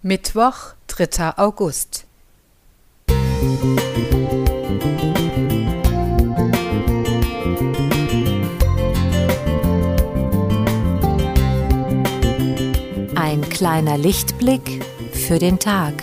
Mittwoch, 3. August. Ein kleiner Lichtblick für den Tag.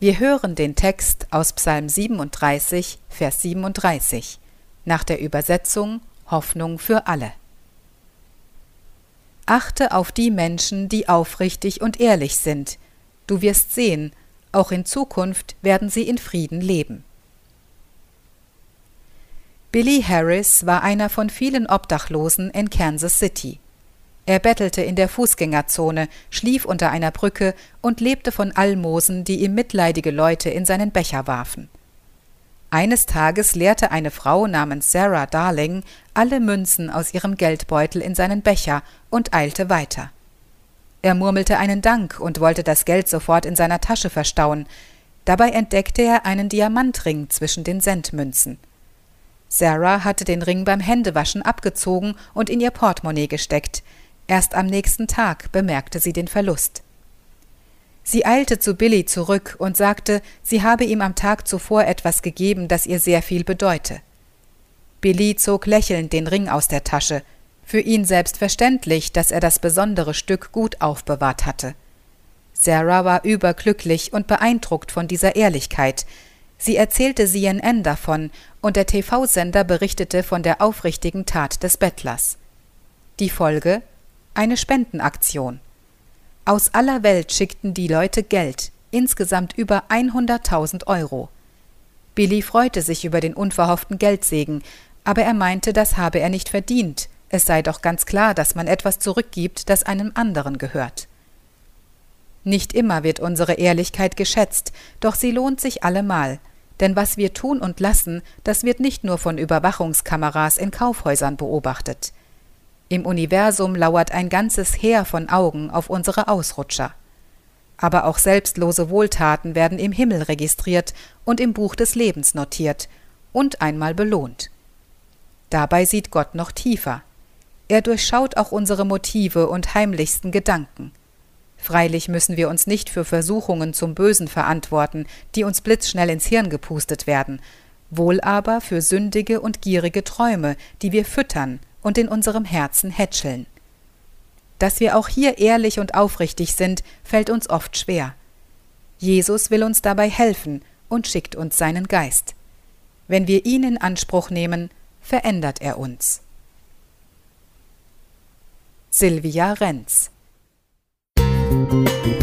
Wir hören den Text aus Psalm 37, Vers 37 nach der Übersetzung Hoffnung für alle. Achte auf die Menschen, die aufrichtig und ehrlich sind. Du wirst sehen, auch in Zukunft werden sie in Frieden leben. Billy Harris war einer von vielen Obdachlosen in Kansas City. Er bettelte in der Fußgängerzone, schlief unter einer Brücke und lebte von Almosen, die ihm mitleidige Leute in seinen Becher warfen. Eines Tages leerte eine Frau namens Sarah Darling alle Münzen aus ihrem Geldbeutel in seinen Becher und eilte weiter. Er murmelte einen Dank und wollte das Geld sofort in seiner Tasche verstauen. Dabei entdeckte er einen Diamantring zwischen den Centmünzen. Sarah hatte den Ring beim Händewaschen abgezogen und in ihr Portemonnaie gesteckt. Erst am nächsten Tag bemerkte sie den Verlust. Sie eilte zu Billy zurück und sagte, sie habe ihm am Tag zuvor etwas gegeben, das ihr sehr viel bedeute. Billy zog lächelnd den Ring aus der Tasche, für ihn selbstverständlich, dass er das besondere Stück gut aufbewahrt hatte. Sarah war überglücklich und beeindruckt von dieser Ehrlichkeit. Sie erzählte CNN davon, und der TV-Sender berichtete von der aufrichtigen Tat des Bettlers. Die Folge eine Spendenaktion. Aus aller Welt schickten die Leute Geld, insgesamt über 100.000 Euro. Billy freute sich über den unverhofften Geldsegen, aber er meinte, das habe er nicht verdient, es sei doch ganz klar, dass man etwas zurückgibt, das einem anderen gehört. Nicht immer wird unsere Ehrlichkeit geschätzt, doch sie lohnt sich allemal, denn was wir tun und lassen, das wird nicht nur von Überwachungskameras in Kaufhäusern beobachtet. Im Universum lauert ein ganzes Heer von Augen auf unsere Ausrutscher. Aber auch selbstlose Wohltaten werden im Himmel registriert und im Buch des Lebens notiert und einmal belohnt. Dabei sieht Gott noch tiefer. Er durchschaut auch unsere Motive und heimlichsten Gedanken. Freilich müssen wir uns nicht für Versuchungen zum Bösen verantworten, die uns blitzschnell ins Hirn gepustet werden, wohl aber für sündige und gierige Träume, die wir füttern und in unserem Herzen hätscheln. Dass wir auch hier ehrlich und aufrichtig sind, fällt uns oft schwer. Jesus will uns dabei helfen und schickt uns seinen Geist. Wenn wir ihn in Anspruch nehmen, verändert er uns. Silvia Renz Musik